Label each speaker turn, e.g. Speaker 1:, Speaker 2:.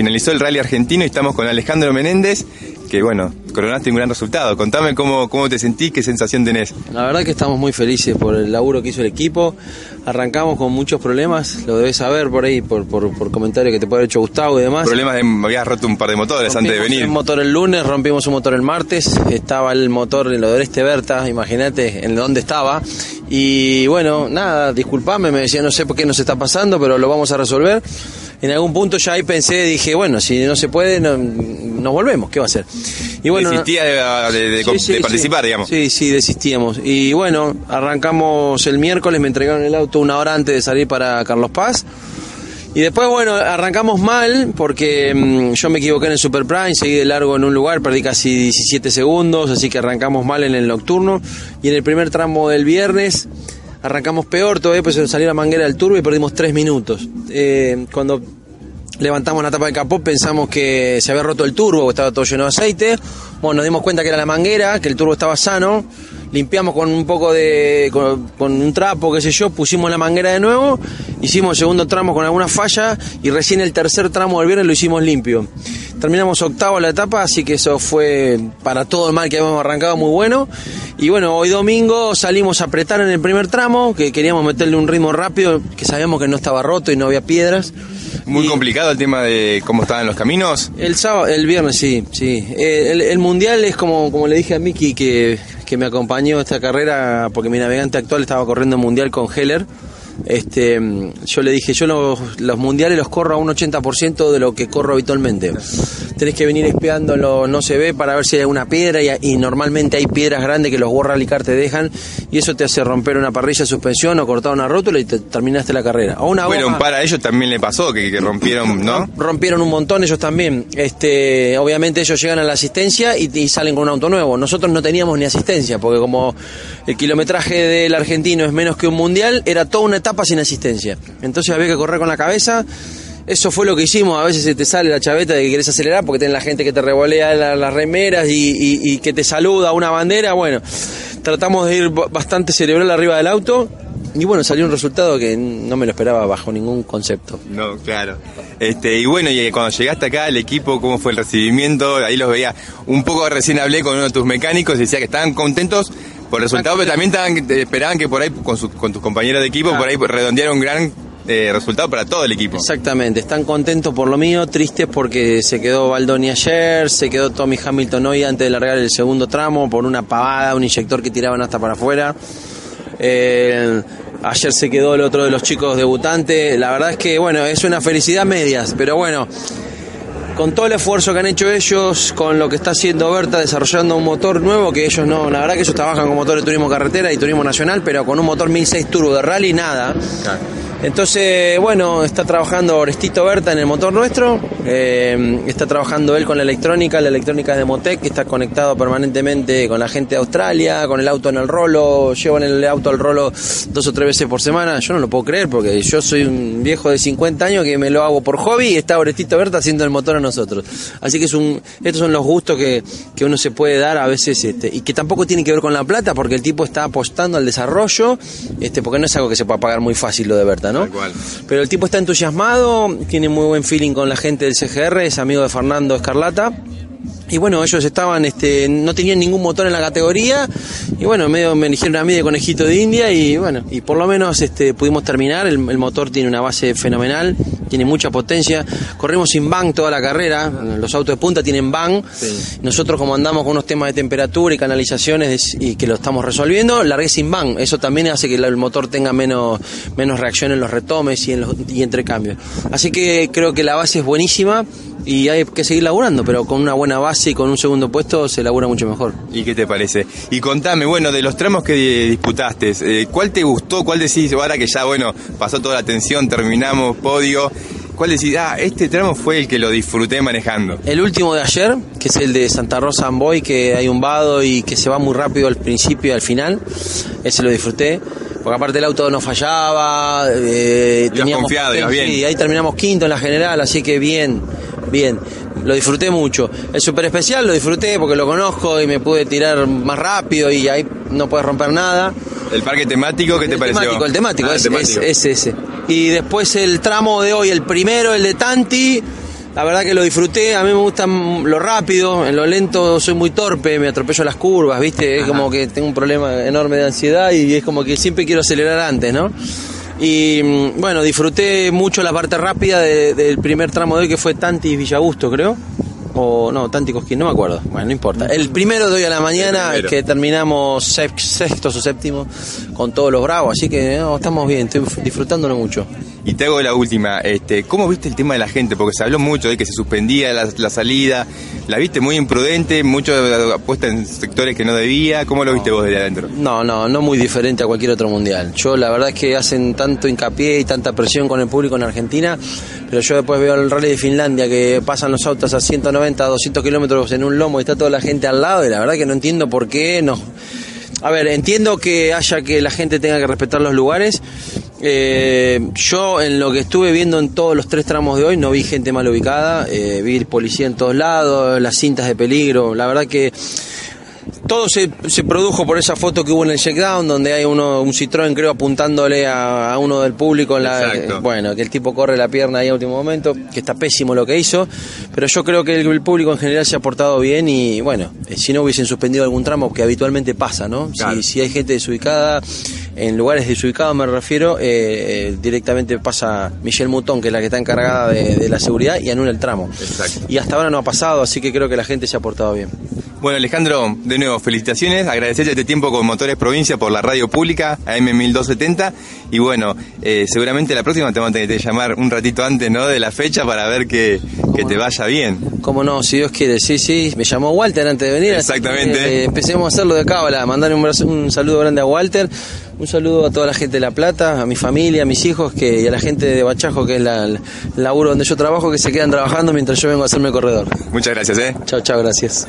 Speaker 1: finalizó el rally argentino y estamos con Alejandro Menéndez, que bueno, coronaste un gran resultado. Contame cómo, cómo te sentís, qué sensación tenés.
Speaker 2: La verdad que estamos muy felices por el laburo que hizo el equipo. Arrancamos con muchos problemas, lo debes saber por ahí, por, por, por comentarios que te puede haber hecho Gustavo y demás.
Speaker 1: Problemas de, habías roto un par de motores antes de venir.
Speaker 2: un motor el lunes, rompimos un motor el martes, estaba el motor en lo de este Berta, imagínate en dónde estaba. Y bueno, nada, disculpame, me decía no sé por qué nos está pasando, pero lo vamos a resolver en algún punto ya ahí pensé, dije, bueno, si no se puede, no, nos volvemos, ¿qué va a hacer?
Speaker 1: Y bueno, Desistía de, participar, digamos.
Speaker 2: Sí, sí, desistíamos. Y bueno, arrancamos el miércoles, me entregaron el auto una hora antes de salir para Carlos Paz. Y después, bueno, arrancamos mal porque mm, yo me equivoqué en el Super Prime, seguí de largo en un lugar, perdí casi 17 segundos, así que arrancamos mal en el nocturno. Y en el primer tramo del viernes arrancamos peor, todavía pues salió la manguera del turbo y perdimos tres minutos. Eh, cuando levantamos la tapa del capó pensamos que se había roto el turbo, que estaba todo lleno de aceite. Bueno, nos dimos cuenta que era la manguera, que el turbo estaba sano. Limpiamos con un poco de. con, un trapo, qué sé yo, pusimos la manguera de nuevo, hicimos el segundo tramo con alguna falla y recién el tercer tramo del viernes lo hicimos limpio. Terminamos octavo la etapa, así que eso fue para todo el mal que habíamos arrancado muy bueno. Y bueno, hoy domingo salimos a apretar en el primer tramo, que queríamos meterle un ritmo rápido, que sabíamos que no estaba roto y no había piedras.
Speaker 1: Muy complicado el tema de cómo estaban los caminos.
Speaker 2: El sábado, el viernes sí, sí. El, mundial es como, como le dije a Miki que, que me acompañó esta carrera, porque mi navegante actual estaba corriendo mundial con Heller este, yo le dije, yo los, mundiales los corro a un 80% de lo que corro habitualmente. Tenés que venir espiándolo, no se ve, para ver si hay alguna piedra y, normalmente hay piedras grandes que los World Rally Car te dejan y eso te hace romper una parrilla de suspensión o cortar una rótula y te terminaste la carrera. O una
Speaker 1: bueno, para ellos también le pasó, que, rompieron, ¿no?
Speaker 2: Rompieron un montón ellos también. Este, obviamente ellos llegan a la asistencia y, y salen con un auto nuevo. Nosotros no teníamos ni asistencia, porque como el kilometraje del argentino es menos que un mundial, era toda una etapa sin asistencia. Entonces había que correr con la cabeza. Eso fue lo que hicimos. A veces se te sale la chaveta de que querés acelerar porque tenés la gente que te revolea las remeras y, que te saluda una bandera. Bueno, tratamos de ir bastante cerebral arriba del auto. Y bueno, salió un resultado que no me lo esperaba bajo ningún concepto.
Speaker 1: No, claro. Este, y bueno, y cuando llegaste acá, el equipo, ¿cómo fue el recibimiento? Ahí los veía. Un poco recién hablé con uno de tus mecánicos y decía que estaban contentos por resultado, pero también esperaban que por ahí, con, con tus compañeros de equipo, por ahí redondearon un gran eh, resultado para todo el equipo.
Speaker 2: Exactamente, están contentos por lo mío, tristes porque se quedó Baldoni ayer, se quedó Tommy Hamilton hoy antes de largar el segundo tramo por una pavada, un inyector que tiraban hasta para afuera. Eh, ayer se quedó el otro de los chicos debutantes. La verdad es que, bueno, es una felicidad medias, pero bueno, con todo el esfuerzo que han hecho ellos, con lo que está haciendo Berta desarrollando un motor nuevo, que ellos no, la verdad que ellos trabajan con motor de turismo carretera y turismo nacional, pero con un motor 1006 turbo de rally, nada. Entonces, bueno, está trabajando Orestito Berta en el motor nuestro, eh, está trabajando él con la electrónica, la electrónica de Motec, que está conectado permanentemente con la gente de Australia, con el auto en el rolo, llevan el auto al rolo dos o tres veces por semana, yo no lo puedo creer porque yo soy un viejo de 50 años que me lo hago por hobby y está Orestito Berta haciendo el motor a nosotros. Así que estos son los gustos que, que uno se puede dar a veces este, y que tampoco tiene que ver con la plata porque el tipo está apostando al desarrollo, este, porque no es algo que se pueda pagar muy fácil lo de Berta. Pero el tipo está entusiasmado, tiene muy buen feeling con la gente del CGR, es amigo de Fernando Escarlata. Y bueno, ellos estaban, este, no tenían ningún motor en la categoría y bueno, medio me eligieron a mí de conejito de India y bueno, y por lo menos este, pudimos terminar. El, motor tiene una base fenomenal, tiene mucha potencia. Corrimos sin bang toda la carrera, los autos de punta tienen bang. Nosotros como andamos con unos temas de temperatura y canalizaciones y que lo estamos resolviendo, largué sin bang. Eso también hace que el motor tenga menos, menos reacción en los retomes y en los y entre cambios. Así que creo que la base es buenísima y hay que seguir laburando, pero con una buena base y con un segundo puesto se labura mucho mejor.
Speaker 1: ¿Y qué te parece? Y contame, bueno, de los tramos que disputaste, eh, ¿cuál te gustó? ¿Cuál decís, ahora que ya, bueno, pasó toda la tensión, terminamos podio? ¿Cuál decís, ah, este tramo fue el que lo disfruté manejando?
Speaker 2: El último de ayer, que es el de Santa Rosa Amboy, que hay un vado y que se va muy rápido al principio y al final, ese lo disfruté porque aparte el auto no fallaba,
Speaker 1: eh, teníamos confiado, bien.
Speaker 2: y ahí terminamos quinto en la general, así que bien, bien. Lo disfruté mucho. El super especial lo disfruté porque lo conozco y me pude tirar más rápido y ahí no puedes romper nada.
Speaker 1: ¿El parque temático qué te pareció?
Speaker 2: Temático, el temático, ah, es, ese. Y después el tramo de hoy, el primero, el de Tanti, La verdad que lo disfruté, a mí me gusta lo rápido, en lo lento soy muy torpe, me atropello las curvas, ¿viste? Es como que tengo un problema enorme de ansiedad y es como que siempre quiero acelerar antes, ¿no? Y mm, bueno, disfruté mucho la parte rápida del primer tramo de hoy que fue Tanti Villagusto, creo o no, Tanti Cosquín, no me acuerdo. Bueno, no importa. El primero de hoy a la mañana, que terminamos sexto o séptimo con todos los bravos, así que estamos bien, estoy disfrutándolo mucho.
Speaker 1: Y te hago la última, este, ¿cómo viste el tema de la gente? Porque se habló mucho de que se suspendía la, salida, la viste muy imprudente, mucho apuesta en sectores que no debía, ¿cómo lo viste vos desde adentro?
Speaker 2: No, no, no muy diferente a cualquier otro mundial. Yo la verdad es que hacen tanto hincapié y tanta presión con el público en Argentina, pero yo después veo el rally de Finlandia que pasan los autos a 190, 200 kilómetros en un lomo y está toda la gente al lado y la verdad que no entiendo por qué no. A ver, entiendo que haya que la gente tenga que respetar los lugares, eh, yo en lo que estuve viendo en todos los tres tramos de hoy no vi gente mal ubicada, eh, vi policía en todos lados, las cintas de peligro, la verdad que todo se, se, produjo por esa foto que hubo en el checkdown, donde hay uno, un Citroën, creo, apuntándole a, uno del público. En la, bueno, que el tipo corre la pierna ahí a último momento, que está pésimo lo que hizo. Pero yo creo que el, público en general se ha portado bien y, bueno, eh, si no hubiesen suspendido algún tramo, que habitualmente pasa, ¿no? Si, si, hay gente desubicada, en lugares desubicados me refiero, eh, eh, directamente pasa Michelle Mouton, que es la que está encargada de, de la seguridad, y anula el tramo. Exacto. Y hasta ahora no ha pasado, así que creo que la gente se ha portado bien.
Speaker 1: Bueno, Alejandro, de nuevo, felicitaciones, agradecerte este tiempo con Motores Provincia por la radio pública, AM1270, y bueno, eh, seguramente la próxima te vamos a tener que llamar un ratito antes, ¿no?, de la fecha para ver que, que te vaya bien.
Speaker 2: Cómo no, si Dios quiere, sí, sí, me llamó Walter antes de venir.
Speaker 1: Exactamente.
Speaker 2: Eh, empecemos a hacerlo de cábala, mandar un, un saludo grande a Walter, un saludo a toda la gente de La Plata, a mi familia, a mis hijos que, y a la gente de Bachajo, que es la, el laburo donde yo trabajo, que se quedan trabajando mientras yo vengo a hacerme corredor.
Speaker 1: Muchas gracias, ¿eh?
Speaker 2: Chao, chao, gracias.